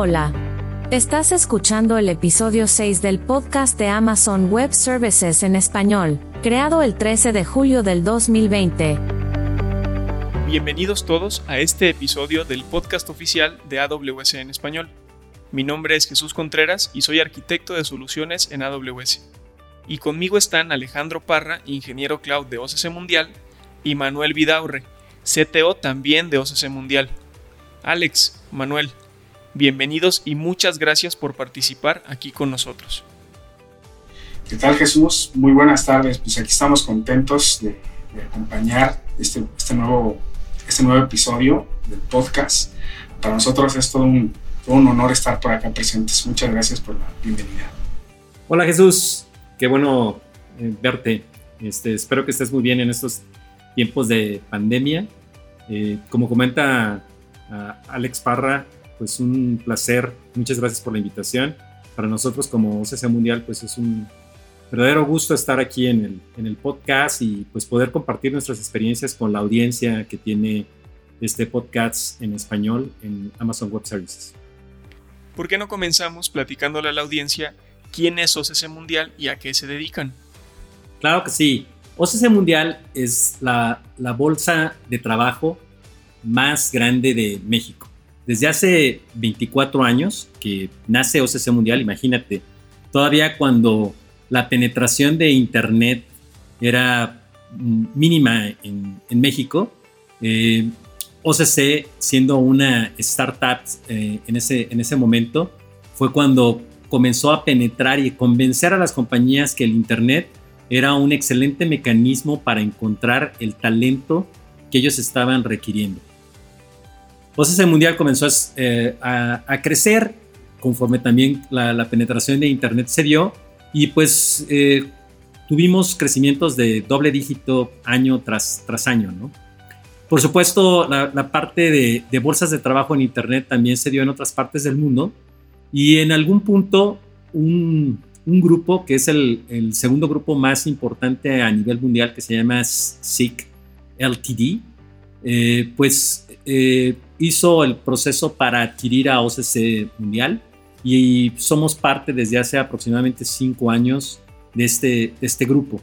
Hola. Estás escuchando el episodio 6 del podcast de Amazon Web Services en español, creado el 13 de julio del 2020. Bienvenidos todos a este episodio del podcast oficial de AWS en español. Mi nombre es Jesús Contreras y soy arquitecto de soluciones en AWS. Y conmigo están Alejandro Parra, ingeniero cloud de OCC Mundial, y Manuel Vidaurre, CTO también de OCC Mundial. Alex, Manuel, bienvenidos y muchas gracias por participar aquí con nosotros. ¿Qué tal Jesús? Muy buenas tardes. Pues aquí estamos contentos de, acompañar este, este, nuevo, este nuevo episodio del podcast. Para nosotros es todo un, un honor estar por acá presentes. Muchas gracias por la bienvenida. Hola Jesús, qué bueno eh, verte. Este, espero que estés muy bien en estos tiempos de pandemia. Eh, como comenta Alex Parra, pues un placer. Muchas gracias por la invitación. Para nosotros como OCC Mundial, pues es un verdadero gusto estar aquí en el, en el podcast y pues poder compartir nuestras experiencias con la audiencia que tiene este podcast en español en Amazon Web Services. ¿Por qué no comenzamos platicándole a la audiencia quién es OCC Mundial y a qué se dedican? Claro que sí. OCC Mundial es la, la bolsa de trabajo más grande de México. Desde hace 24 años que nace OCC Mundial, imagínate, todavía cuando la penetración de Internet era mínima en, México, eh, OCC, siendo una startup eh, en, ese, en ese momento, fue cuando comenzó a penetrar y convencer a las compañías que el Internet era un excelente mecanismo para encontrar el talento que ellos estaban requiriendo. Pues ese mundial comenzó eh, a, crecer conforme también la, penetración de Internet se dio y pues eh, tuvimos crecimientos de doble dígito año tras, tras año, ¿no? Por supuesto, la, parte de, bolsas de trabajo en Internet también se dio en otras partes del mundo y en algún punto un, grupo que es el, segundo grupo más importante a nivel mundial que se llama SIC LTD, eh, pues hizo el proceso para adquirir a OCC Mundial y somos parte desde hace aproximadamente cinco años de este, este grupo.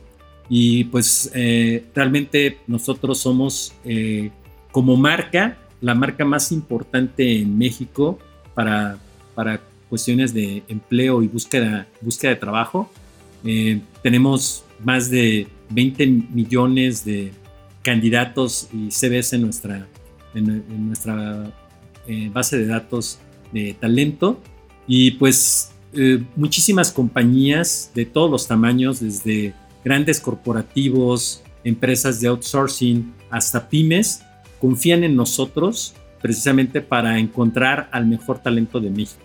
Y pues eh, realmente nosotros somos eh, como marca, la marca más importante en México para, para cuestiones de empleo y búsqueda, búsqueda de trabajo. Eh, tenemos más de 20 millones de candidatos y CVs en nuestra, en, nuestra eh, base de datos de talento y pues eh, muchísimas compañías de todos los tamaños, desde grandes corporativos, empresas de outsourcing hasta pymes, confían en nosotros precisamente para encontrar al mejor talento de México.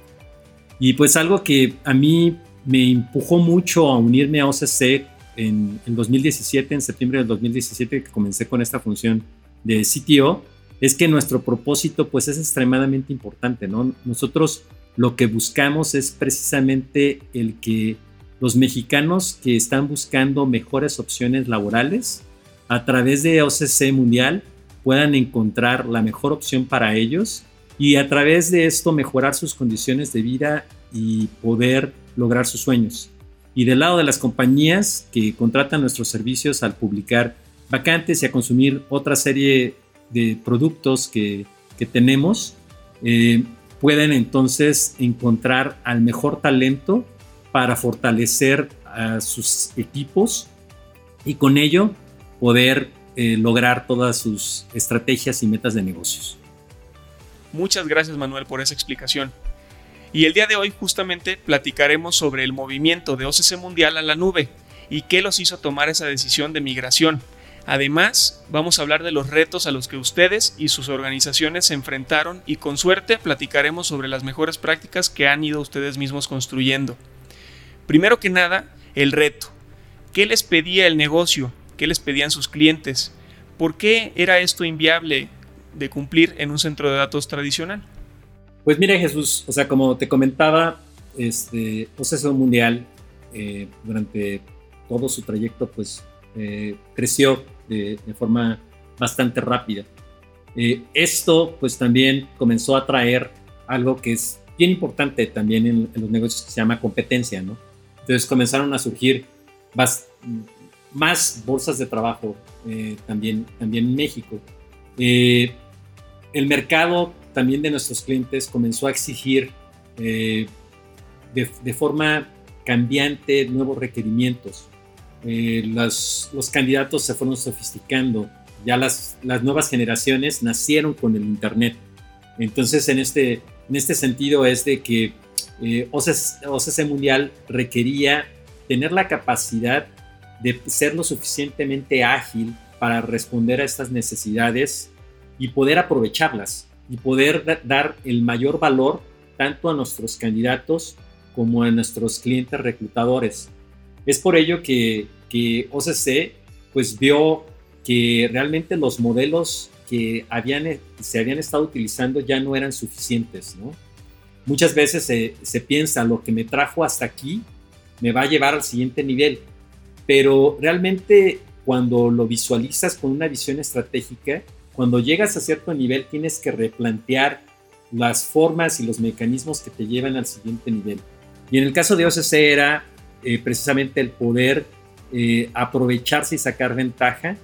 Y pues algo que a mí me empujó mucho a unirme a OCC en, en 2017, en septiembre del 2017, que comencé con esta función de CTO, es que nuestro propósito pues es extremadamente importante, ¿no? Nosotros lo que buscamos es precisamente el que los mexicanos que están buscando mejores opciones laborales a través de OCC Mundial puedan encontrar la mejor opción para ellos y a través de esto mejorar sus condiciones de vida y poder lograr sus sueños. Y del lado de las compañías que contratan nuestros servicios al publicar vacantes y a consumir otra serie de productos que, tenemos, eh, pueden entonces encontrar al mejor talento para fortalecer a sus equipos y con ello poder eh, lograr todas sus estrategias y metas de negocios. Muchas gracias Manuel por esa explicación. Y el día de hoy justamente platicaremos sobre el movimiento de OCC Mundial a la nube y qué los hizo tomar esa decisión de migración Además, vamos a hablar de los retos a los que ustedes y sus organizaciones se enfrentaron y con suerte platicaremos sobre las mejores prácticas que han ido ustedes mismos construyendo. Primero que nada, el reto. ¿Qué les pedía el negocio? ¿Qué les pedían sus clientes? ¿Por qué era esto inviable de cumplir en un centro de datos tradicional? Pues mire Jesús, o sea, como te comentaba, este proceso mundial eh, durante todo su trayecto, pues eh, creció de, forma bastante rápida. Eh, esto pues también comenzó a traer algo que es bien importante también en, los negocios que se llama competencia, ¿no? Entonces comenzaron a surgir más bolsas de trabajo eh, también, también en México. Eh, el mercado también de nuestros clientes comenzó a exigir de, de, forma cambiante nuevos requerimientos. Los, los, candidatos se fueron sofisticando, ya las, las nuevas generaciones nacieron con el Internet. Entonces, en este, en este sentido es de que eh, OCC, Mundial requería tener la capacidad de ser lo suficientemente ágil para responder a estas necesidades y poder aprovecharlas y poder dar el mayor valor tanto a nuestros candidatos como a nuestros clientes reclutadores. Es por ello que, que OCC pues vio que realmente los modelos que se habían estado utilizando ya no eran suficientes. Muchas veces se, se piensa, lo que me trajo hasta aquí me va a llevar al siguiente nivel, pero realmente cuando lo visualizas con una visión estratégica, cuando llegas a cierto nivel tienes que replantear las formas y los mecanismos que te llevan al siguiente nivel. Y en el caso de OCC era eh, precisamente el poder eh, aprovecharse y sacar ventaja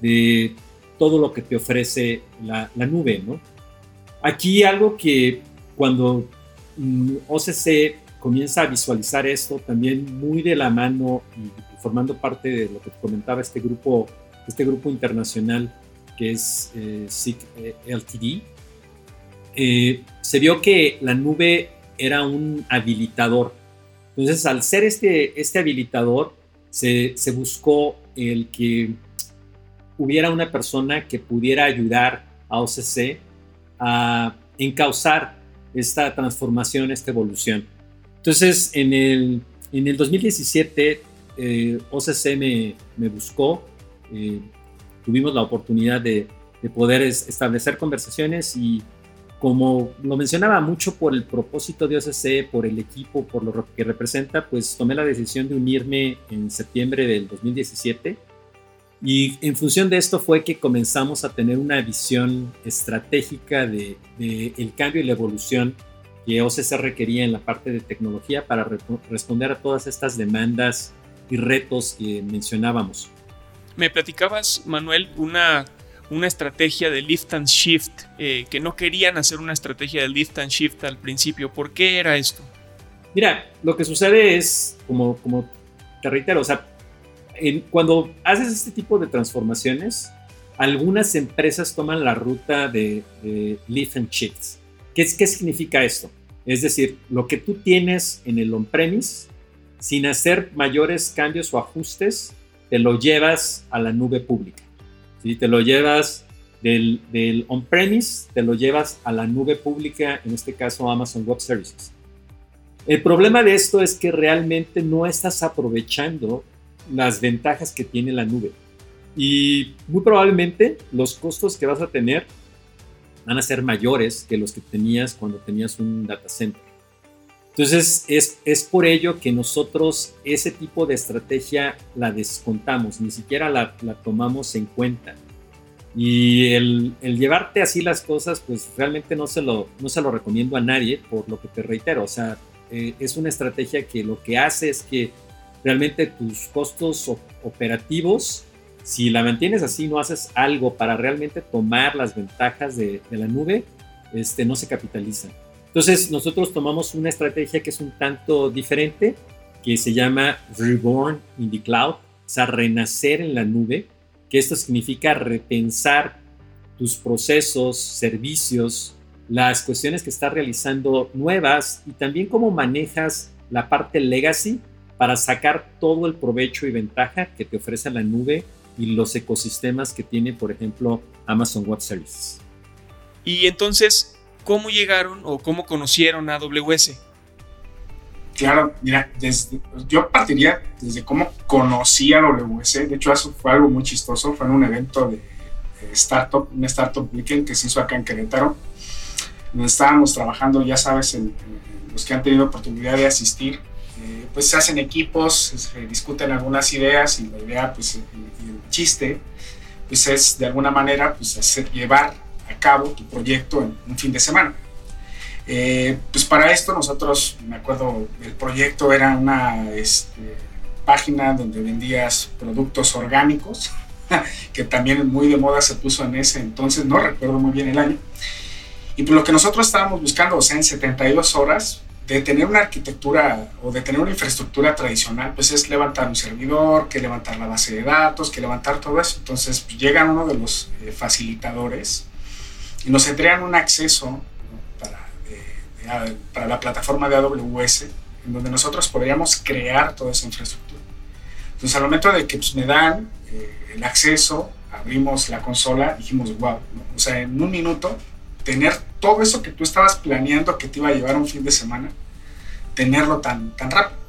de todo lo que te ofrece la, nube, ¿no? Aquí algo que cuando mm, OCC comienza a visualizar esto también muy de la mano y formando parte de lo que comentaba este grupo, este grupo internacional que es eh, eh, LTD, eh, se vio que la nube era un habilitador. Entonces, al ser este, este habilitador, se, se buscó el que hubiera una persona que pudiera ayudar a OCC a encauzar esta transformación, esta evolución. Entonces, en el, en el 2017, eh, OCC me, me buscó, eh, tuvimos la oportunidad de, de, poder establecer conversaciones y como lo mencionaba mucho por el propósito de OCC, por el equipo, por lo que representa, pues tomé la decisión de unirme en septiembre del 2017 y en función de esto fue que comenzamos a tener una visión estratégica de, el cambio y la evolución que OCC requería en la parte de tecnología para responder a todas estas demandas y retos que mencionábamos. Me platicabas, Manuel, una, una estrategia de lift and shift, eh, que no querían hacer una estrategia de lift and shift al principio. ¿Por qué era esto? Mira, lo que sucede es, como, como te reitero, o sea, cuando haces este tipo de transformaciones, algunas empresas toman la ruta de, lift and shifts. ¿Qué, ¿Qué significa esto? Es decir, lo que tú tienes en el on-premise, sin hacer mayores cambios o ajustes, te lo llevas a la nube pública. ¿Sí? Te lo llevas del, del on-premise, te lo llevas a la nube pública, en este caso Amazon Web Services. El problema de esto es que realmente no estás aprovechando las ventajas que tiene la nube. Y muy probablemente los costos que vas a tener van a ser mayores que los que tenías cuando tenías un data center. Entonces es, es por ello que nosotros ese tipo de estrategia la descontamos, ni siquiera la, la tomamos en cuenta. Y el, el, llevarte así las cosas, pues realmente no se, lo, no se lo recomiendo a nadie, por lo que te reitero. O sea, eh, es una estrategia que lo que hace es que realmente tus costos operativos, si la mantienes así, no haces algo para realmente tomar las ventajas de, la nube, este, no se capitalizan. Entonces nosotros tomamos una estrategia que es un tanto diferente, que se llama Reborn in the Cloud, o sea, renacer en la nube, que esto significa repensar tus procesos, servicios, las cuestiones que estás realizando nuevas y también cómo manejas la parte legacy para sacar todo el provecho y ventaja que te ofrece la nube y los ecosistemas que tiene, por ejemplo, Amazon Web Services. Y entonces, ¿cómo llegaron o cómo conocieron a AWS? Claro, mira, yo partiría desde cómo conocí a AWS. De hecho, eso fue algo muy chistoso. Fue en un evento de, startup, un startup weekend que se hizo acá en Querétaro. Donde estábamos trabajando, ya sabes, los que han tenido oportunidad de asistir, eh, pues se hacen equipos, se discuten algunas ideas y la idea, pues el, chiste, pues es de alguna manera pues hacer, llevar cabo tu proyecto en un fin de semana. Eh, pues para esto nosotros, me acuerdo, el proyecto era una este, página donde vendías productos orgánicos, que también muy de moda se puso en ese entonces, no recuerdo muy bien el año. Y pues lo que nosotros estábamos buscando, o sea, en 72 horas, de tener una arquitectura o de tener una infraestructura tradicional, pues es levantar un servidor, que levantar la base de datos, que levantar todo eso. Entonces pues, llegan uno de los eh, facilitadores y nos entregan un acceso para, para la plataforma de AWS, en donde nosotros podríamos crear toda esa infraestructura. Entonces al momento de que pues, me dan eh, el acceso, abrimos la consola, dijimos, wow, o sea, en un minuto tener todo eso que tú estabas planeando que te iba a llevar un fin de semana, tenerlo tan, tan rápido.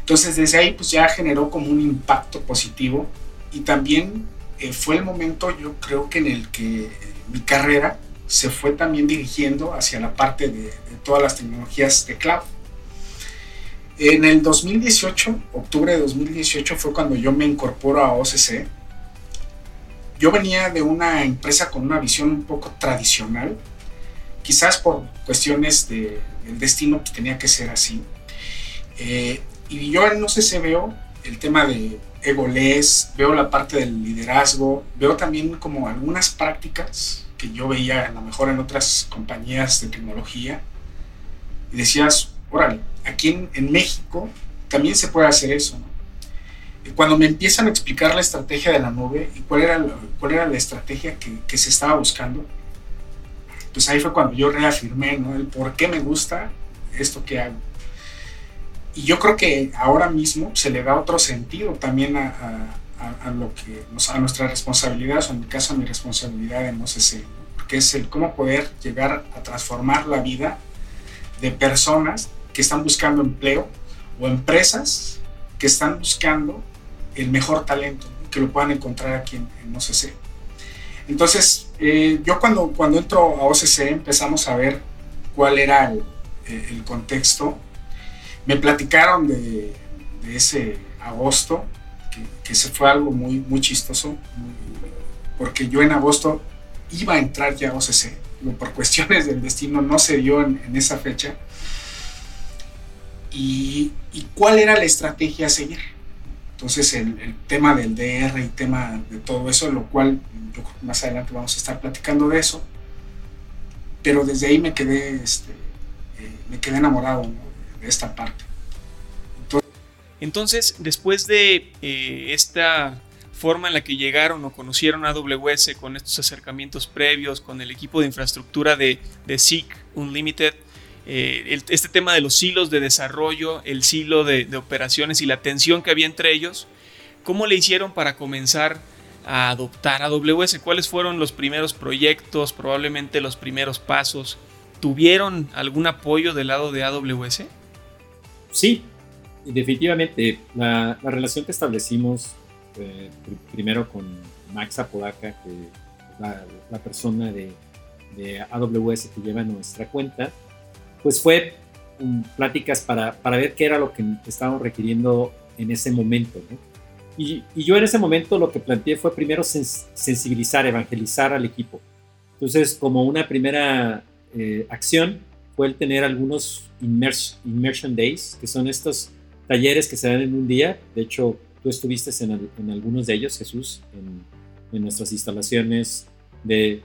Entonces desde ahí pues ya generó como un impacto positivo y también eh, fue el momento yo creo que en el que mi carrera se fue también dirigiendo hacia la parte de, todas las tecnologías de cloud. En el 2018, octubre de 2018 fue cuando yo me incorporo a OCC yo venía de una empresa con una visión un poco tradicional, quizás por cuestiones de, del destino que tenía que ser así. Eh, y yo sé si veo el tema de egolés, veo la parte del liderazgo, veo también como algunas prácticas que yo veía a lo mejor en otras compañías de tecnología y decías, órale, aquí en, en México también se puede hacer eso, cuando me empiezan a explicar la estrategia de la nube y cuál era, cuál era la estrategia que, que, se estaba buscando, pues ahí fue cuando yo reafirmé ¿no? el por qué me gusta esto que hago. Y yo creo que ahora mismo se le da otro sentido también a, a, a lo que, a nuestra responsabilidad, o en mi caso a mi responsabilidad en OCC, que es el cómo poder llegar a transformar la vida de personas que están buscando empleo o empresas que están buscando el mejor talento, que lo puedan encontrar aquí en, en OCC. Entonces, eh, yo cuando, cuando entro a OCC empezamos a ver cuál era el, el contexto. Me platicaron de, ese agosto, que, que, se fue algo muy, muy chistoso, porque yo en agosto iba a entrar ya a OCC, por cuestiones del destino no se dio en, esa fecha. Y, cuál era la estrategia a seguir. Entonces el, tema del DR y tema de todo eso, lo cual yo más adelante vamos a estar platicando de eso, pero desde ahí me quedé, este, eh, me quedé enamorado. Esta parte. Entonces, después de eh, esta forma en la que llegaron o conocieron a AWS con estos acercamientos previos, con el equipo de infraestructura de, de SIG Unlimited, eh, este tema de los silos de desarrollo, el silo de, de, operaciones y la tensión que había entre ellos, ¿cómo le hicieron para comenzar a adoptar AWS? ¿Cuáles fueron los primeros proyectos, probablemente los primeros pasos? ¿Tuvieron algún apoyo del lado de AWS? Sí, definitivamente. La, la relación que establecimos eh, primero con Max Apodaca, que es la, la persona de, de AWS que lleva nuestra cuenta, pues fue um, pláticas para, para, ver qué era lo que estábamos requiriendo en ese momento. ¿no? Y, y, yo en ese momento lo que planteé fue primero sens sensibilizar, evangelizar al equipo. Entonces, como una primera eh, acción fue el tener algunos immers Immersion Days, que son estos talleres que se dan en un día. De hecho, tú estuviste en, el, en algunos de ellos, Jesús, en, en nuestras instalaciones de,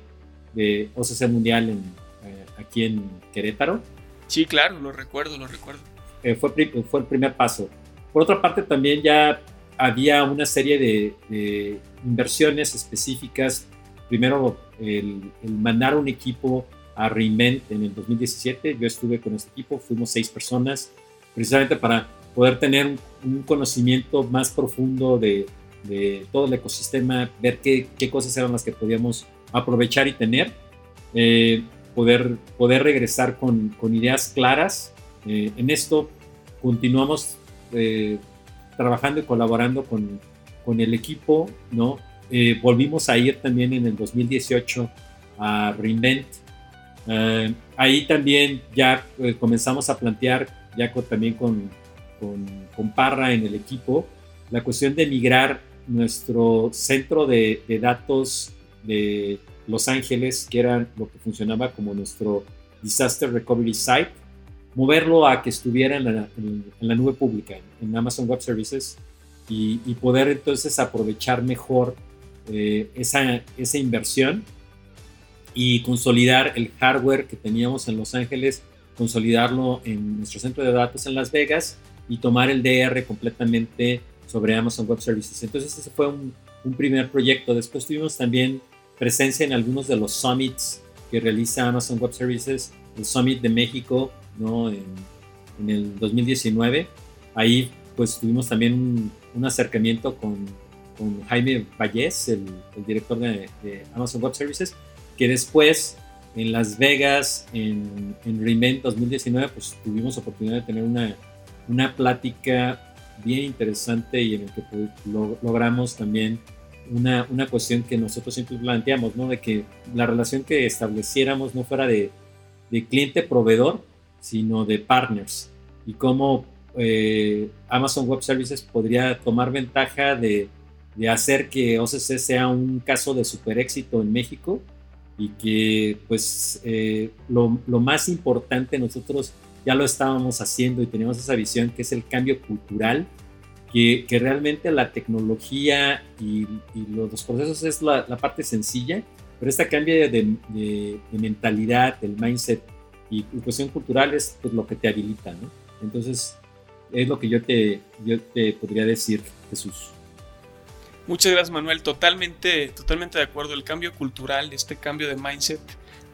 de OCC Mundial en, eh, aquí en Querétaro. Sí, claro, lo recuerdo, lo recuerdo. Eh, fue, fue el primer paso. Por otra parte, también ya había una serie de, de inversiones específicas. Primero, el, el, mandar un equipo a Reinvent en el 2017. Yo estuve con este equipo, fuimos seis personas, precisamente para poder tener un, un conocimiento más profundo de, de, todo el ecosistema, ver qué, qué, cosas eran las que podíamos aprovechar y tener. Eh, poder, poder regresar con, con ideas claras. Eh, en esto continuamos eh, trabajando y colaborando con, con, el equipo, ¿no? Eh, volvimos a ir también en el 2018 a Reinvent. Eh, ahí también ya comenzamos a plantear, ya con, también con, con, con, Parra en el equipo, la cuestión de migrar nuestro centro de, de datos de los Ángeles, que era lo que funcionaba como nuestro Disaster Recovery Site, moverlo a que estuviera en la, en, la nube pública, en Amazon Web Services, y, poder entonces aprovechar mejor eh, esa, esa inversión y consolidar el hardware que teníamos en Los Ángeles, consolidarlo en nuestro centro de datos en Las Vegas y tomar el DR completamente sobre Amazon Web Services. Entonces ese fue un, un primer proyecto. Después tuvimos también presencia en algunos de los summits que realiza Amazon Web Services, el Summit de México, ¿no? En, en el 2019. Ahí pues tuvimos también un, acercamiento con, con, Jaime Vallés, el, el director de, de, Amazon Web Services, que después en Las Vegas, en, en Reinvent 2019, pues tuvimos oportunidad de tener una, una plática bien interesante y en el que pues, logramos también una, una, cuestión que nosotros siempre planteamos, ¿no? De que la relación que estableciéramos no fuera de, de cliente-proveedor, sino de partners. Y cómo eh, Amazon Web Services podría tomar ventaja de, de, hacer que OCC sea un caso de super éxito en México y que pues eh, lo, lo más importante nosotros ya lo estábamos haciendo y teníamos esa visión que es el cambio cultural, que, que realmente la tecnología y, los, procesos es la, la, parte sencilla, pero este cambio de, de, mentalidad, del mindset y, cuestión cultural es pues, lo que te habilita, ¿no? Entonces, es lo que yo te, yo te podría decir, Jesús. Muchas gracias, Manuel. Totalmente, totalmente de acuerdo. El cambio cultural, este cambio de mindset,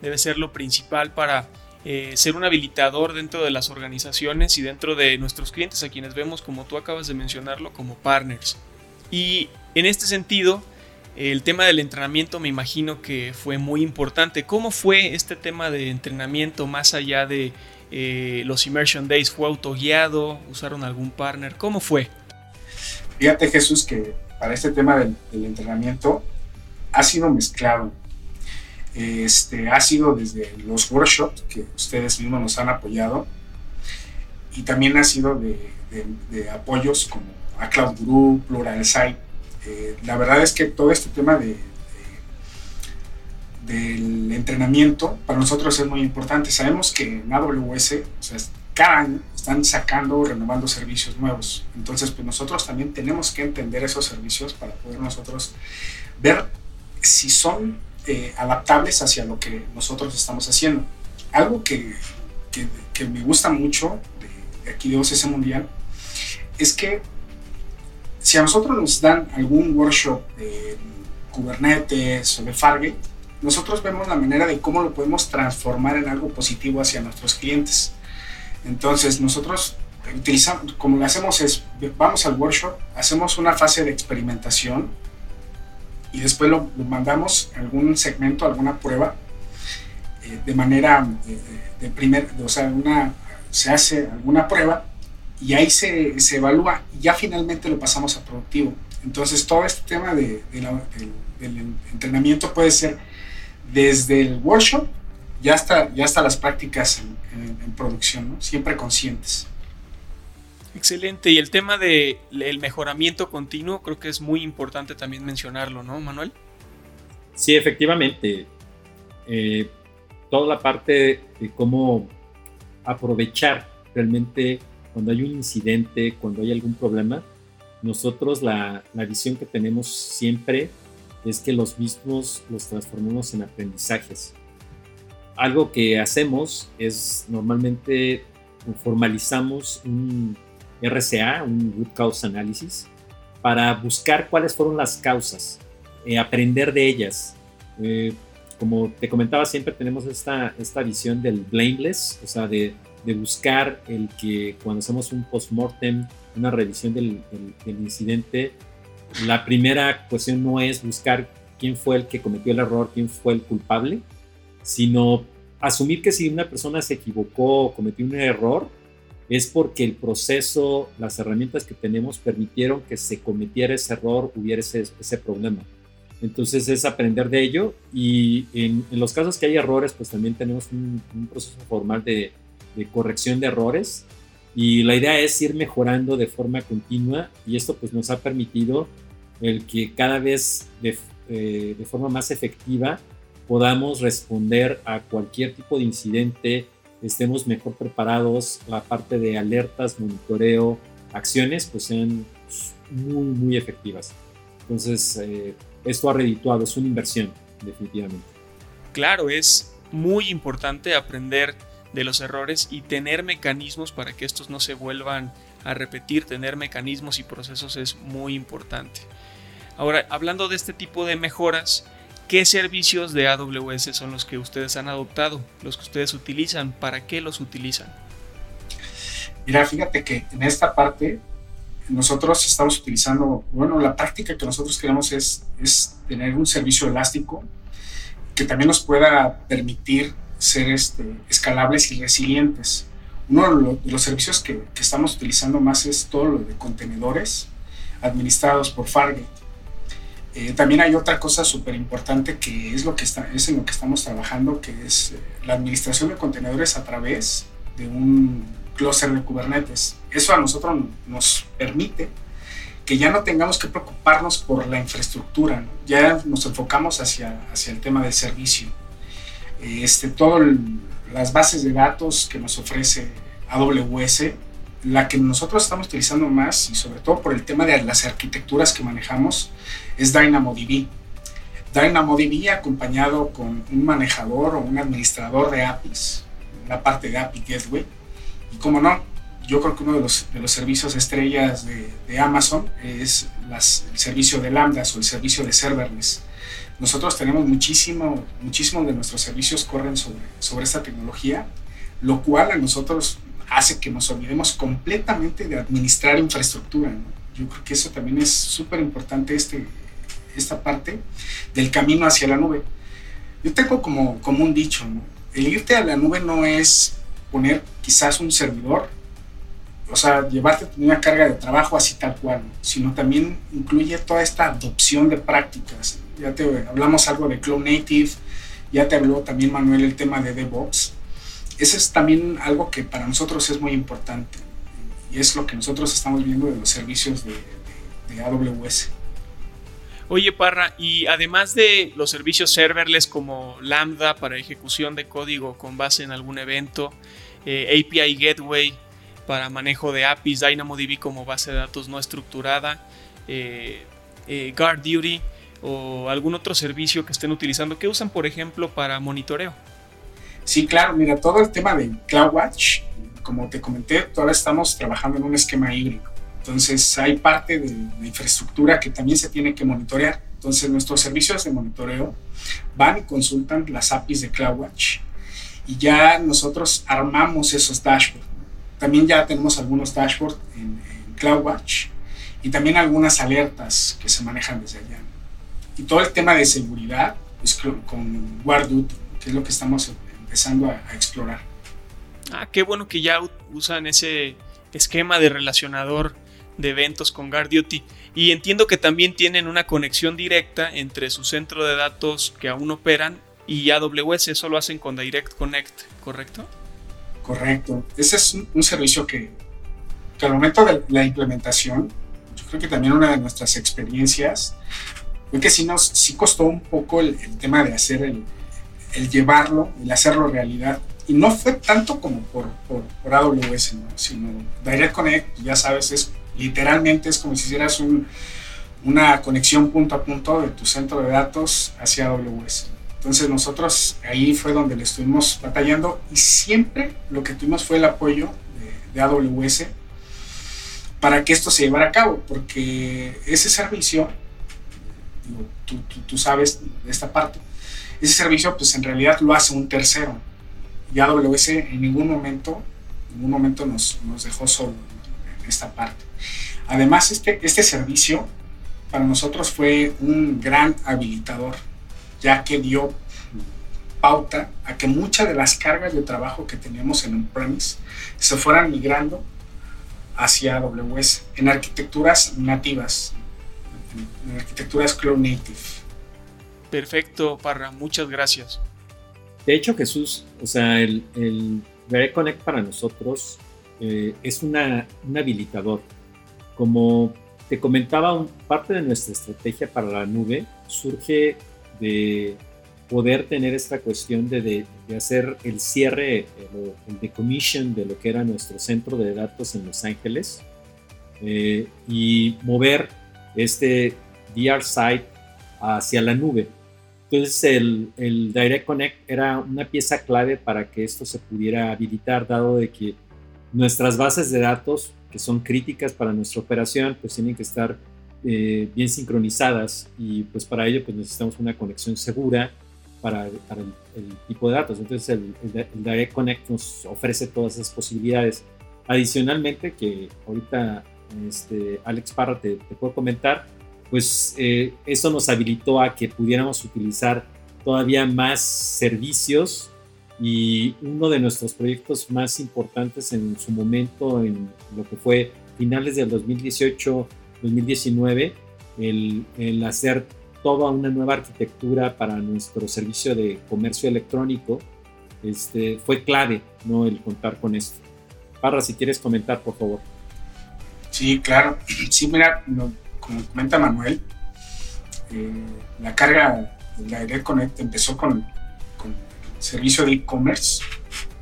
debe ser lo principal para eh, ser un habilitador dentro de las organizaciones y dentro de nuestros clientes a quienes vemos, como tú acabas de mencionarlo, como partners. Y en este sentido, el tema del entrenamiento me imagino que fue muy importante. ¿Cómo fue este tema de entrenamiento más allá de eh, los Immersion Days? ¿Fue autoguiado? ¿Usaron algún partner? ¿Cómo fue? Fíjate Jesús que para este tema del, entrenamiento ha sido mezclado este, ha sido desde los workshops que ustedes mismos nos han apoyado y también ha sido de, apoyos como a Cloud Group, Pluralsight. Eh, la verdad es que todo este tema de, del entrenamiento para nosotros es muy importante. Sabemos que en AWS, o sea, cada año están sacando, renovando servicios nuevos. Entonces, pues nosotros también tenemos que entender esos servicios para poder nosotros ver si son eh, adaptables hacia lo que nosotros estamos haciendo. Algo que, que, me gusta mucho de, aquí de OCC Mundial es que si a nosotros nos dan algún workshop de Kubernetes o de Fargate, nosotros vemos la manera de cómo lo podemos transformar en algo positivo hacia nuestros clientes. Entonces nosotros utilizamos, como lo hacemos es, vamos al workshop, hacemos una fase de experimentación y después lo, mandamos a algún segmento, alguna prueba, eh, de manera eh, de, primer, o sea, una, se hace alguna prueba y ahí se, se, evalúa y ya finalmente lo pasamos a productivo. Entonces todo este tema de, del entrenamiento puede ser desde el workshop ya hasta, ya hasta las prácticas en, en producción, ¿no? siempre conscientes. Excelente. Y el tema del el mejoramiento continuo, creo que es muy importante también mencionarlo, ¿no, Manuel? Sí, efectivamente. Eh, toda la parte de cómo aprovechar realmente cuando hay un incidente, cuando hay algún problema, nosotros la, la visión que tenemos siempre es que los mismos los transformemos en aprendizajes. Algo que hacemos es normalmente formalizamos un, RCA, un Root Cause Analysis, para buscar cuáles fueron las causas, eh, aprender de ellas. Eh, como te comentaba, siempre tenemos esta, esta visión del blameless, o sea, de, buscar el que cuando hacemos un post-mortem, una revisión del, incidente, la primera cuestión no es buscar quién fue el que cometió el error, quién fue el culpable, sino asumir que si una persona se equivocó o cometió un error, es porque el proceso, las herramientas que tenemos permitieron que se cometiera ese error, hubiera ese, problema. Entonces es aprender de ello y en, los casos que hay errores, pues también tenemos un, proceso formal de, corrección de errores y la idea es ir mejorando de forma continua y esto pues nos ha permitido el que cada vez de, eh, de forma más efectiva podamos responder a cualquier tipo de incidente, estemos mejor preparados, la parte de alertas, monitoreo, acciones, pues sean muy, muy efectivas. Entonces, eh, esto ha redituado, es una inversión, definitivamente. Claro, es muy importante aprender de los errores y tener mecanismos para que estos no se vuelvan a repetir, tener mecanismos y procesos es muy importante. Ahora, hablando de este tipo de mejoras, ¿qué servicios de AWS son los que ustedes han adoptado, los que ustedes utilizan? ¿Para qué los utilizan? Mira, fíjate que en esta parte nosotros estamos utilizando, bueno, la práctica que nosotros queremos es, es tener un servicio elástico que también nos pueda permitir ser este, escalables y resilientes. Uno de los, servicios que, que, estamos utilizando más es todo lo de contenedores administrados por Fargate. Eh, también hay otra cosa súper importante que es, lo que está, es en lo que estamos trabajando, que es eh, la administración de contenedores a través de un cluster de Kubernetes. Eso a nosotros nos permite que ya no tengamos que preocuparnos por la infraestructura, ya nos enfocamos hacia, hacia el tema del servicio. Este, Todas las bases de datos que nos ofrece AWS, la que nosotros estamos utilizando más y sobre todo por el tema de las arquitecturas que manejamos es DynamoDB. DynamoDB acompañado con un manejador o un administrador de APIs, la parte de API Gateway. Y como no, yo creo que uno de los, de los servicios estrellas de, de Amazon es las, el servicio de Lambdas o el servicio de serverless. Nosotros tenemos muchísimo, muchísimos de nuestros servicios corren sobre, sobre esta tecnología, lo cual a nosotros hace que nos olvidemos completamente de administrar infraestructura. Yo creo que eso también es súper importante, este, esta parte del camino hacia la nube. Yo tengo como, como un dicho, el irte a la nube no es poner quizás un servidor o sea, llevarte una carga de trabajo así tal cual, sino también incluye toda esta adopción de prácticas. Ya te hablamos algo de Cloud Native, ya te habló también Manuel el tema de DevOps. Ese es también algo que para nosotros es muy importante y es lo que nosotros estamos viendo de los servicios de, AWS. Oye Parra, y además de los servicios serverless como Lambda para ejecución de código con base en algún evento, eh, API Gateway, para manejo de APIs, DynamoDB como base de datos no estructurada, eh, eh, Guard Duty o algún otro servicio que estén utilizando, que usan por ejemplo para monitoreo. Sí, claro, mira, todo el tema de CloudWatch, como te comenté, todavía estamos trabajando en un esquema híbrido. Entonces hay parte de la infraestructura que también se tiene que monitorear. Entonces nuestros servicios de monitoreo van y consultan las APIs de CloudWatch y ya nosotros armamos esos dashboards. También ya tenemos algunos dashboards en, CloudWatch y también algunas alertas que se manejan desde allá. Y todo el tema de seguridad es con WarDuty, que es lo que estamos empezando a, a explorar. Ah, qué bueno que ya usan ese esquema de relacionador de eventos con GuardDuty. Y entiendo que también tienen una conexión directa entre su centro de datos que aún operan y AWS. Eso lo hacen con Direct Connect, ¿correcto? Correcto. Ese es un, servicio que, que, al momento de la implementación, yo creo que también una de nuestras experiencias fue que sí nos sí costó un poco el, tema de hacer el, el, llevarlo, el hacerlo realidad. Y no fue tanto como por, por, por AWS, ¿no? sino Direct Connect, ya sabes, es literalmente es como si hicieras un, una conexión punto a punto de tu centro de datos hacia AWS. Entonces nosotros ahí fue donde le estuvimos batallando y siempre lo que tuvimos fue el apoyo de, AWS para que esto se llevara a cabo, porque ese servicio, tú, tú, sabes de esta parte, ese servicio pues en realidad lo hace un tercero y AWS en ningún momento, en ningún momento nos, nos dejó solo en esta parte. Además, este, este servicio para nosotros fue un gran habilitador ya que dio pauta a que muchas de las cargas de trabajo que teníamos en on-premise se fueran migrando hacia AWS en arquitecturas nativas, en arquitecturas cloud native. Perfecto, Parra, muchas gracias. De hecho, Jesús, o sea, el, el Connect para nosotros eh, es una, un habilitador. Como te comentaba, parte de nuestra estrategia para la nube surge de poder tener esta cuestión de, hacer el cierre, el, el, decommission de lo que era nuestro centro de datos en Los Ángeles eh, y mover este DR site hacia la nube. Entonces el, el, Direct Connect era una pieza clave para que esto se pudiera habilitar, dado de que nuestras bases de datos, que son críticas para nuestra operación, pues tienen que estar eh, bien sincronizadas y pues para ello pues necesitamos una conexión segura para, para el, tipo de datos. Entonces el, el, Direct Connect nos ofrece todas esas posibilidades. Adicionalmente, que ahorita este, Alex Parra te, te puedo comentar, pues eh, eso nos habilitó a que pudiéramos utilizar todavía más servicios y uno de nuestros proyectos más importantes en su momento, en lo que fue finales del 2018-2019, el, el, hacer toda una nueva arquitectura para nuestro servicio de comercio electrónico, este, fue clave, ¿no? El contar con esto. Parra, si quieres comentar, por favor. Sí, claro. Sí, mira, como comenta Manuel, eh, la carga de la Direct Connect empezó con, con el servicio de e-commerce.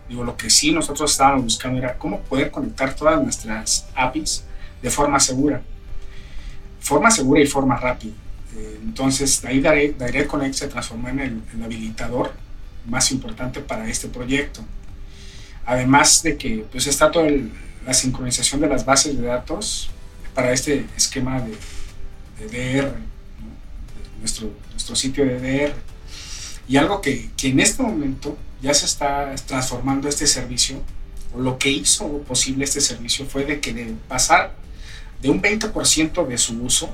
Digo, lo que sí nosotros estábamos buscando era cómo poder conectar todas nuestras APIs de forma segura. Forma segura y forma rápida. Eh, entonces, ahí Direct, Direct, Connect se transformó en el, el habilitador más importante para este proyecto. Además de que pues, está toda la sincronización de las bases de datos para este esquema de, de nuestro, nuestro sitio de. Y algo que, que, en este momento ya se está transformando este servicio, o lo que hizo posible este servicio fue de que de pasar de un 20% de su uso,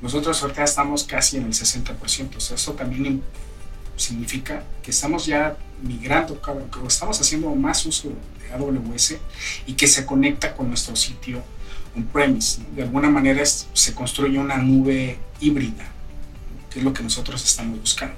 nosotros ahorita estamos casi en el 60%. O sea, eso también significa que estamos ya migrando, que estamos haciendo más uso de AWS y que se conecta con nuestro sitio on-premise. De alguna manera se construye una nube híbrida, que es lo que nosotros estamos buscando.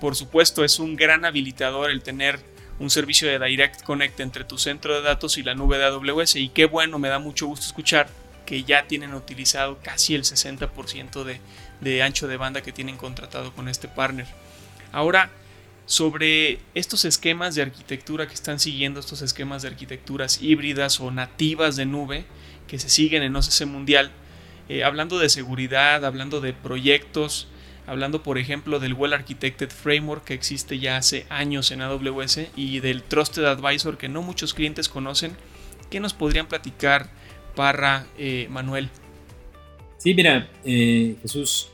Por supuesto, es un gran habilitador el tener un servicio de Direct Connect entre tu centro de datos y la nube de AWS. Y qué bueno, me da mucho gusto escuchar que ya tienen utilizado casi el 60% de, de ancho de banda que tienen contratado con este partner. Ahora, sobre estos esquemas de arquitectura que están siguiendo, estos esquemas de arquitecturas híbridas o nativas de nube, que se siguen en OCC Mundial, eh, hablando de seguridad, hablando de proyectos, hablando por ejemplo del Well Architected Framework que existe ya hace años en AWS y del Trusted Advisor que no muchos clientes conocen. ¿Qué nos podrían platicar, Parra, eh, Manuel? Sí, mira, eh, Jesús,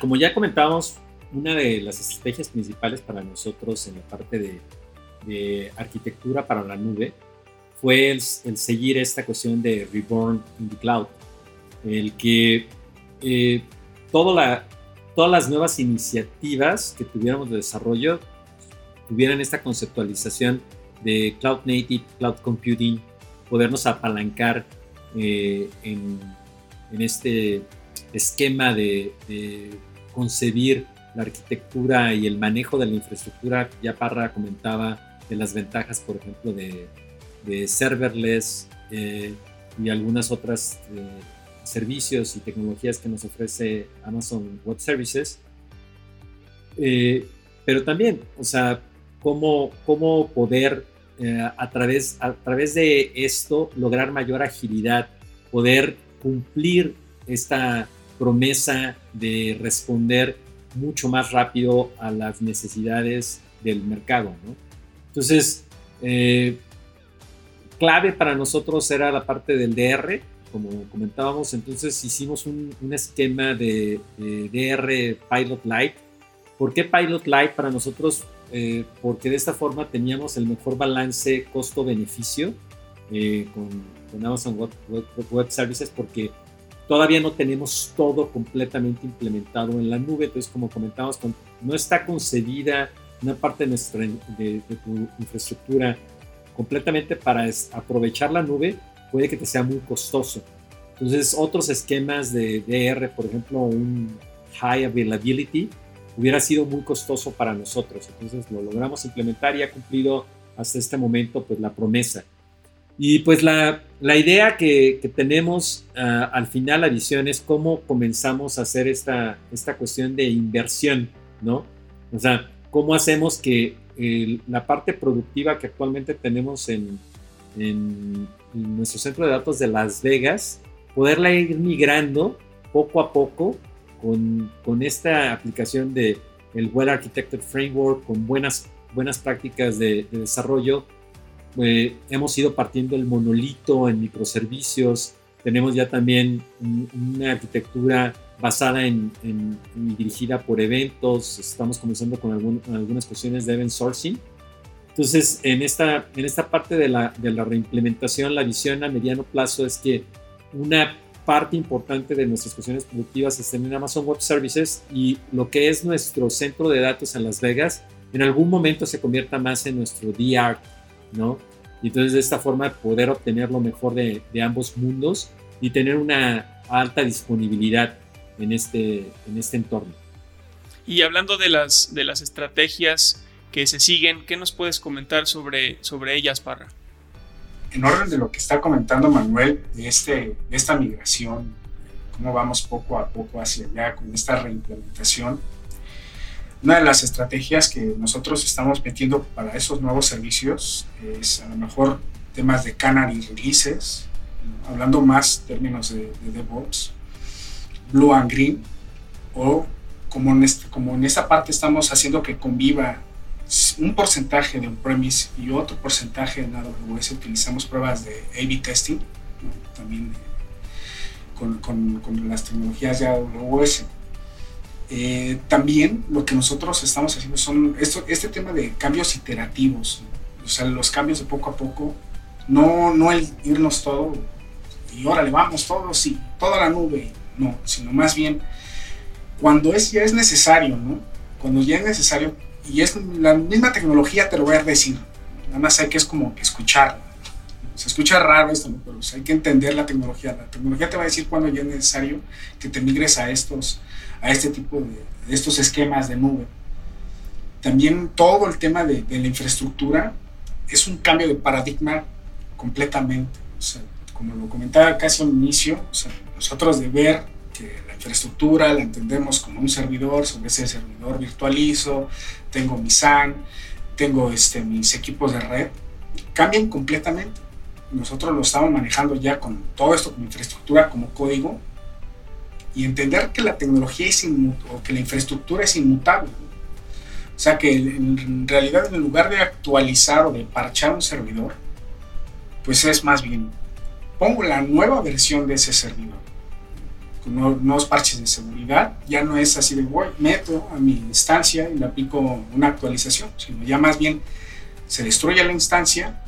como ya comentábamos, una de las estrategias principales para nosotros en la parte de, de arquitectura para la nube fue el, seguir esta cuestión de Reborn in the Cloud, el que eh, la, todas las nuevas iniciativas que tuviéramos de desarrollo tuvieran esta conceptualización de Cloud Native, Cloud Computing, podernos apalancar eh, en, en, este esquema de, de, concebir la arquitectura y el manejo de la infraestructura. Ya Parra comentaba de las ventajas, por ejemplo, de, de serverless eh, y algunas otras eh, servicios y tecnologías que nos ofrece Amazon Web Services. Eh, pero también, o sea, cómo, cómo poder a, través, a través de esto lograr mayor agilidad, poder cumplir esta promesa de responder mucho más rápido a las necesidades del mercado. ¿no? Entonces, clave para nosotros era la parte del DR, como comentábamos, entonces hicimos un, esquema de, DR Pilot Lite. ¿Por qué Pilot Lite para nosotros? Eh, porque de esta forma teníamos el mejor balance costo-beneficio eh, con, Amazon Web, Services porque todavía no tenemos todo completamente implementado en la nube. Entonces, como comentamos, no está concebida una parte de, nuestra, de tu infraestructura completamente para aprovechar la nube puede que te sea muy costoso. Entonces, otros esquemas de DR, por ejemplo, un High Availability, hubiera sido muy costoso para nosotros. Entonces, lo logramos implementar y ha cumplido hasta este momento pues la promesa. Y pues la, la idea que, que tenemos uh, al final, la visión es cómo comenzamos a hacer esta, esta cuestión de inversión ¿no? O sea, ¿cómo hacemos que la parte productiva que actualmente tenemos en, en, nuestro centro de datos de Las Vegas, poderla ir migrando poco a poco con, con esta aplicación de el Well Architected Framework, con buenas, buenas prácticas de, desarrollo. Eh, hemos ido partiendo el monolito en microservicios, tenemos ya también una arquitectura basada en, y dirigida por eventos, estamos comenzando con algunas cuestiones de event sourcing. Entonces, en esta, en esta parte de la, de la reimplementación, la visión a mediano plazo es que una parte importante de nuestras cuestiones productivas estén en Amazon Web Services y lo que es nuestro centro de datos en Las Vegas, en algún momento se convierta más en nuestro DR, ¿no? Y entonces de esta forma poder obtener lo mejor de, de ambos mundos y tener una alta disponibilidad en este, en este entorno. Y hablando de las, de las estrategias que se siguen, ¿qué nos puedes comentar sobre, sobre ellas, Parra? En orden de lo que está comentando Manuel, de, este, esta migración, cómo vamos poco a poco hacia allá con esta reimplementación, una de las estrategias que nosotros estamos metiendo para esos nuevos servicios es a lo mejor temas de canary releases, hablando más términos de, de DevOps, blue and green, o como en, este, como en esta parte estamos haciendo que conviva un porcentaje de on-premise y otro porcentaje en AWS, utilizamos pruebas de A-B testing, también con, con, con, las tecnologías de AWS. Eh, también lo que nosotros estamos haciendo son esto, este tema de cambios iterativos, o sea, los cambios de poco a poco, no, no el irnos todo y órale, vamos todos y toda la nube, no, sino más bien cuando es, ya es necesario, ¿no? Cuando ya es necesario, y es la misma tecnología, te lo voy a decir, nada más hay que es como. Se escucha raro esto, pero hay que entender la tecnología. La tecnología te va a decir cuando ya es necesario que te migres a estos, a este tipo de, estos esquemas de nube. También todo el tema de, de, la infraestructura es un cambio de paradigma completamente. O sea, como lo comentaba casi al inicio, o sea, nosotros de ver que la infraestructura la entendemos como un servidor, sobre ese servidor virtualizo, tengo mi SAN, tengo este, mis equipos de red, cambian completamente. Nosotros lo estamos manejando ya con todo esto como infraestructura, como código, y entender que la tecnología es o que la infraestructura es inmutable. O sea que en realidad en lugar de actualizar o de parchar un servidor, pues es más bien, pongo la nueva versión de ese servidor nuevos parches de seguridad, ya no es así de voy, meto a mi instancia y le aplico una actualización, sino ya más bien se destruye la instancia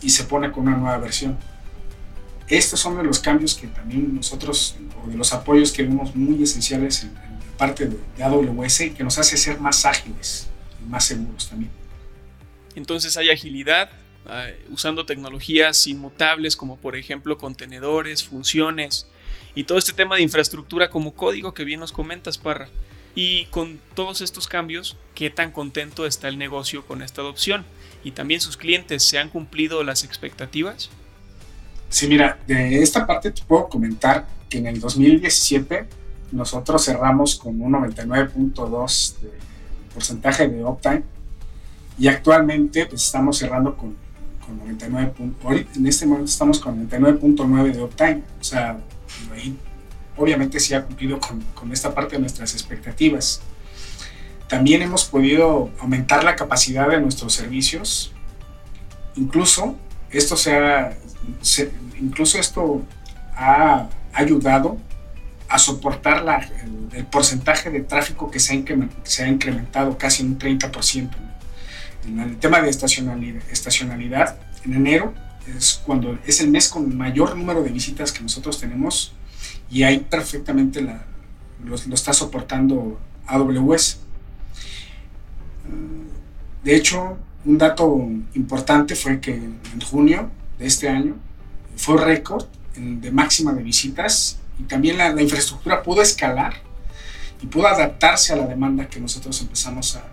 y se pone con una nueva versión. Estos son de los cambios que también nosotros, o de los apoyos que vemos muy esenciales en, parte de, AWS y que nos hace ser más ágiles y más seguros también. Entonces hay agilidad, eh, usando tecnologías inmutables como por ejemplo contenedores, funciones, y todo este tema de infraestructura como código que bien nos comentas, Parra. Y con todos estos cambios, ¿qué tan contento está el negocio con esta adopción? ¿Y también sus clientes se han cumplido las expectativas? Sí, mira, de esta parte te puedo comentar que en el 2017 nosotros cerramos con un 99.2 de porcentaje de uptime y actualmente pues, estamos cerrando con, con 99. En este momento estamos con 99.9 de uptime. O sea, ahí obviamente se ha cumplido con, esta parte de nuestras expectativas. También hemos podido aumentar la capacidad de nuestros servicios. Incluso esto, incluso esto ha ayudado a soportar el, porcentaje de tráfico que se ha, se ha incrementado casi un 30%. El tema de estacionalidad, estacionalidad, en enero es cuando es el mes con mayor número de visitas que nosotros tenemos y ahí perfectamente la, lo, está soportando AWS. Mm, de hecho, un dato importante fue que en junio de este año fue récord de máxima de visitas y también la, infraestructura pudo escalar y pudo adaptarse a la demanda que nosotros empezamos a,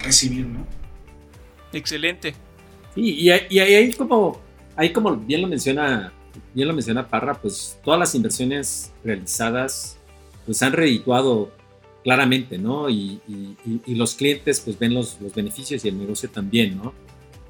recibir. ¿no? Excelente. y, ahí como, ahí como bien lo menciona bien lo menciona Parra, pues todas las inversiones realizadas pues han redituado claramente, ¿no? Y, los clientes pues ven los, los, beneficios y el negocio también, ¿no?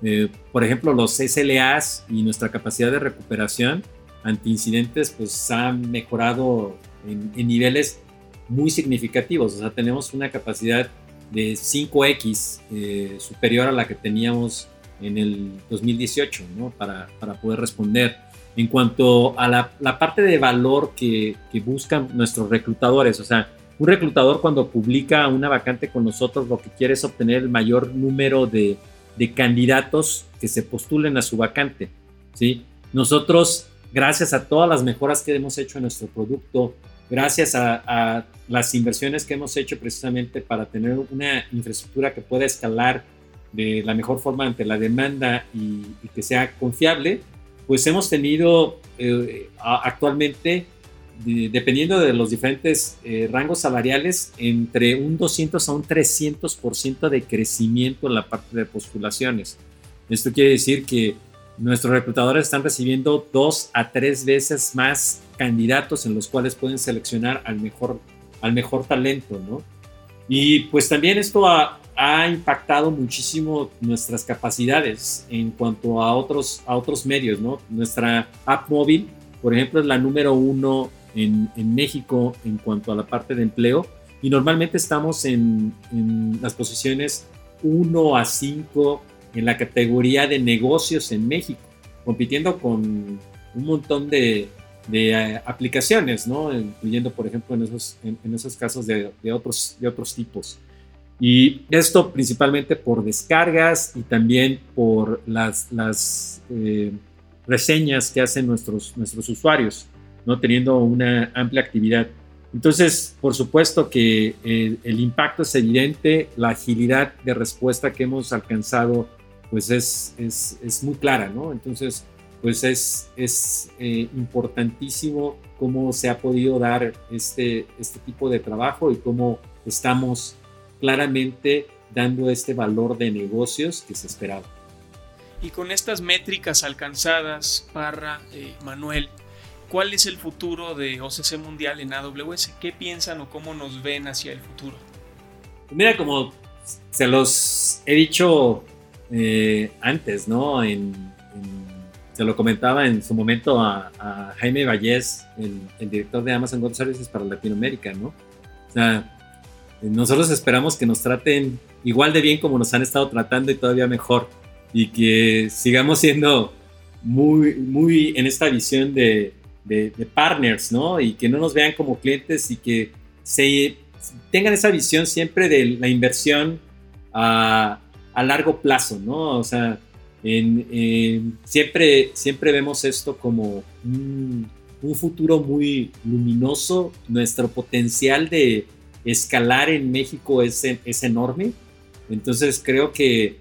Eh, por ejemplo, los SLAs y nuestra capacidad de recuperación ante incidentes pues ha mejorado en, niveles muy significativos, o sea, tenemos una capacidad de 5X eh, superior a la que teníamos en el 2018, ¿no? Para, para poder responder. En cuanto a la, la parte de valor que, que buscan nuestros reclutadores, o sea, un reclutador cuando publica una vacante con nosotros lo que quiere es obtener el mayor número de, de candidatos que se postulen a su vacante. ¿sí? Nosotros, gracias a todas las mejoras que hemos hecho en nuestro producto, gracias a, a las inversiones que hemos hecho precisamente para tener una infraestructura que pueda escalar de la mejor forma ante la demanda y, que sea confiable, pues hemos tenido eh, actualmente dependiendo de los diferentes eh, rangos salariales, entre un 200 a un 300% de crecimiento en la parte de postulaciones. Esto quiere decir que nuestros reclutadores están recibiendo dos a tres veces más candidatos en los cuales pueden seleccionar al mejor, al mejor talento, ¿no? Y pues también esto ha, ha impactado muchísimo nuestras capacidades en cuanto a otros, a otros medios, ¿no? Nuestra app móvil, por ejemplo, es la número uno en, México en cuanto a la parte de empleo y normalmente estamos en, las posiciones 1 a 5 en la categoría de negocios en México, compitiendo con un montón de, eh, aplicaciones, ¿no? incluyendo, por ejemplo, en esos, en, esos casos de, otros, de otros tipos. Y esto principalmente por descargas y también por las, las eh, reseñas que hacen nuestros, nuestros usuarios. ¿no? teniendo una amplia actividad. Entonces, por supuesto que eh, el, impacto es evidente, la agilidad de respuesta que hemos alcanzado pues es, es, es muy clara, ¿no? Entonces, pues es, es eh, importantísimo cómo se ha podido dar este, este tipo de trabajo y cómo estamos claramente dando este valor de negocios que se esperaba. Y con estas métricas alcanzadas, Parra, eh, Manuel, ¿Cuál es el futuro de OCC Mundial en AWS? ¿Qué piensan o cómo nos ven hacia el futuro? Mira, como se los he dicho eh, antes, ¿no? Se lo comentaba en su momento a, Jaime Vallés, el, director de Amazon Web Services para Latinoamérica, ¿no? O sea, nosotros esperamos que nos traten igual de bien como nos han estado tratando y todavía mejor. Y que sigamos siendo muy, muy en esta visión de, de, partners, ¿no? Y que no nos vean como clientes y que se tengan esa visión siempre de la inversión a, largo plazo, ¿no? O sea, siempre, siempre vemos esto como un, futuro muy luminoso. Nuestro potencial de escalar en México es, es enorme. Entonces creo que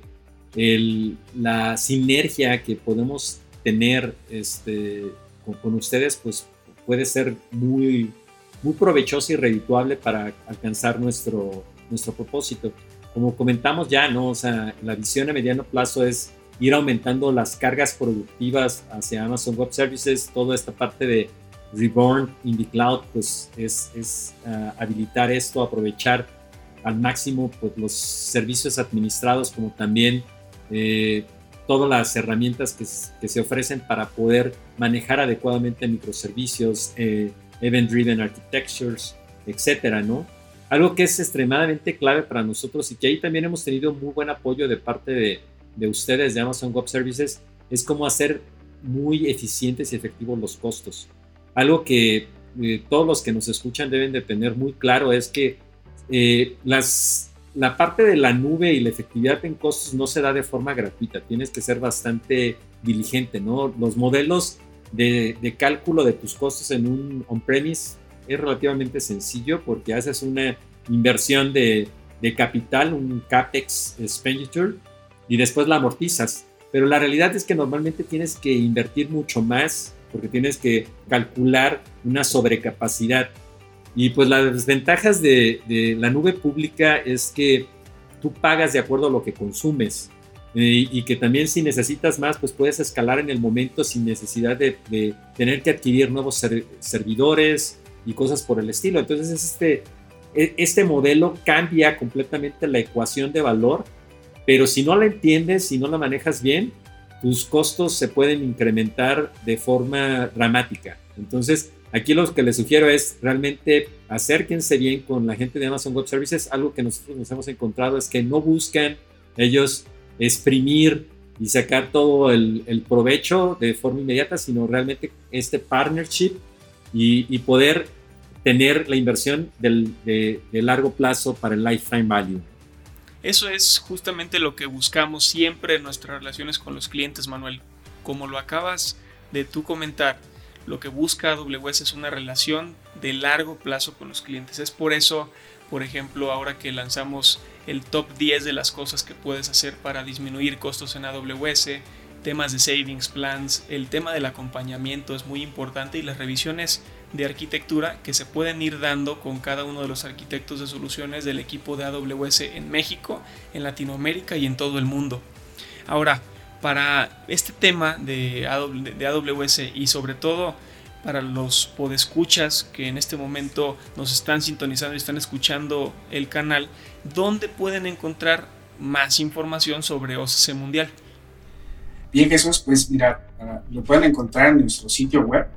la sinergia que podemos tener este, con, ustedes, pues puede ser muy, muy provechosa y redituable para alcanzar nuestro, nuestro propósito. Como comentamos ya, ¿no? O sea, la visión a mediano plazo es ir aumentando las cargas productivas hacia Amazon Web Services, toda esta parte de Reborn in the Cloud, pues es, es ah, habilitar esto, aprovechar al máximo pues, los servicios administrados como también eh, todas las herramientas que, se ofrecen para poder manejar adecuadamente microservicios, eh, event-driven architectures, etcétera, ¿no? Algo que es extremadamente clave para nosotros y que ahí también hemos tenido muy buen apoyo de parte de, de ustedes de Amazon Web Services es cómo hacer muy eficientes y efectivos los costos. Algo que eh, todos los que nos escuchan deben de tener muy claro es que eh, las la parte de la nube y la efectividad en costos no se da de forma gratuita, tienes que ser bastante diligente, ¿no? Los modelos de, cálculo de tus costos en un on-premise es relativamente sencillo porque haces una inversión de, de capital, un CAPEX expenditure, y después la amortizas. Pero la realidad es que normalmente tienes que invertir mucho más porque tienes que calcular una sobrecapacidad y pues las desventajas de, la nube pública es que tú pagas de acuerdo a lo que consumes eh, y que también si necesitas más, pues puedes escalar en el momento sin necesidad de, tener que adquirir nuevos servidores y cosas por el estilo. Entonces es este, e, este modelo cambia completamente la ecuación de valor, pero si no la entiendes, si no la manejas bien, tus costos se pueden incrementar de forma dramática. Entonces, aquí lo que les sugiero es realmente acérquense bien con la gente de Amazon Web Services. Algo que nosotros nos hemos encontrado es que no buscan ellos exprimir y sacar todo el, provecho de forma inmediata, sino realmente este partnership y, poder tener la inversión de, largo plazo para el lifetime value. Eso es justamente lo que buscamos siempre en nuestras relaciones con los clientes, Manuel. Como lo acabas de tú comentar, lo que busca AWS es una relación de largo plazo con los clientes. Es por eso, por ejemplo, ahora que lanzamos el top 10 de las cosas que puedes hacer para disminuir costos en AWS, temas de savings plans, el tema del acompañamiento es muy importante y las revisiones de arquitectura que se pueden ir dando con cada uno de los arquitectos de soluciones del equipo de AWS en México, en Latinoamérica y en todo el mundo. Ahora, para este tema de AWS y sobre todo para los podescuchas que en este momento nos están sintonizando y están escuchando el canal, ¿dónde pueden encontrar más información sobre OCC Mundial? Bien, Jesús, pues mira, lo pueden encontrar en nuestro sitio web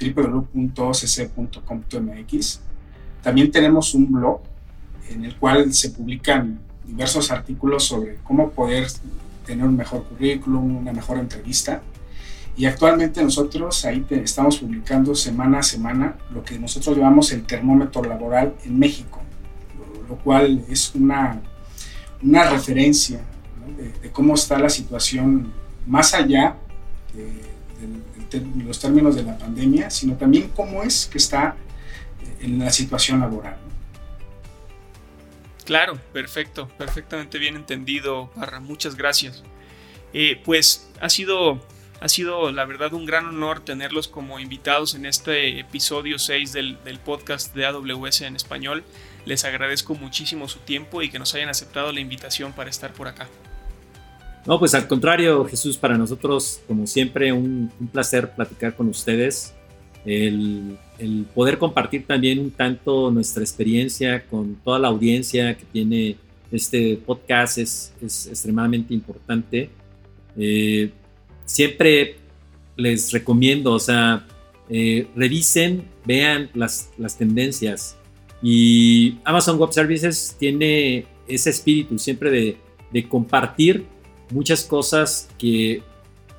www.occ.com.mx. También tenemos un blog en el cual se publican diversos artículos sobre cómo poder tener un mejor currículum, una mejor entrevista y actualmente nosotros ahí estamos publicando semana a semana lo que nosotros llamamos el termómetro laboral en México, lo, cual es una, una referencia de, cómo está la situación más allá de, los términos de la pandemia, sino también cómo es que está eh, en la situación laboral. Claro, perfecto, perfectamente bien entendido, Parra. Muchas gracias. Eh, pues ha sido ha sido la verdad un gran honor tenerlos como invitados en este episodio 6 del, podcast de AWS en español. Les agradezco muchísimo su tiempo y que nos hayan aceptado la invitación para estar por acá. No, pues al contrario, Jesús, para nosotros, como siempre, un, placer platicar con ustedes. El, poder compartir también un tanto nuestra experiencia con toda la audiencia que tiene este podcast es, es extremadamente importante. Eh, siempre les recomiendo, o sea, eh, revisen, vean las, las tendencias. Y Amazon Web Services tiene ese espíritu siempre de, de compartir muchas cosas que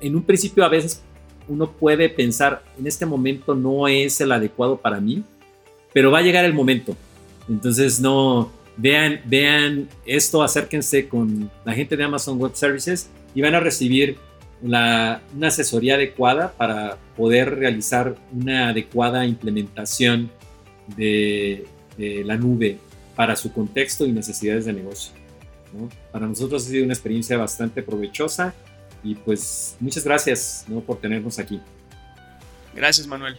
en un principio a veces uno puede pensar, en este momento no es el adecuado para mí, pero va a llegar el momento. Entonces, no, vean, vean esto, acérquense con la gente de Amazon Web Services y van a recibir una asesoría adecuada para poder realizar una adecuada implementación de, la nube para su contexto y necesidades de negocio. Para nosotros ha sido una experiencia bastante provechosa y pues muchas gracias por tenernos aquí. Gracias Manuel.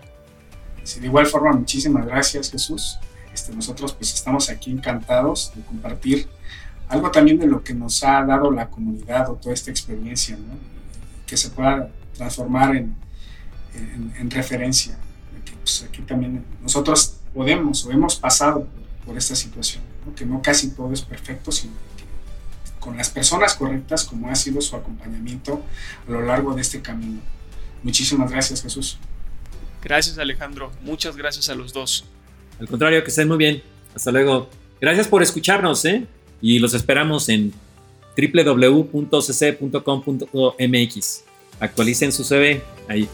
de igual forma, muchísimas gracias Jesús. Este, nosotros pues estamos aquí encantados de compartir algo también de lo que nos ha dado la comunidad o toda esta experiencia. ¿no? que se pueda transformar en, en, referencia. Pues, aquí también nosotros podemos o hemos pasado por, esta situación, que no casi todo es perfecto, sino que con las personas correctas, como ha sido su acompañamiento a lo largo de este camino. Muchísimas gracias, Jesús. Gracias, Alejandro. Muchas gracias a los dos. Al contrario, que estén muy bien. Hasta luego. Gracias por escucharnos, ¿eh? Y los esperamos en www.cc.com.mx. Actualicen su CV ahí.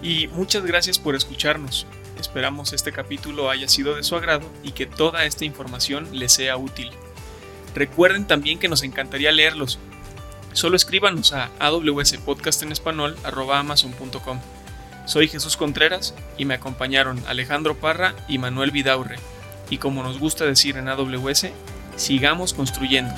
Y muchas gracias por escucharnos. Esperamos este capítulo haya sido de su agrado y que toda esta información les sea útil. Recuerden también que nos encantaría leerlos. Solo escríbanos a amazon.com. Soy Jesús Contreras y me acompañaron Alejandro Parra y Manuel Vidaurre. Y como nos gusta decir en AWS, sigamos construyendo.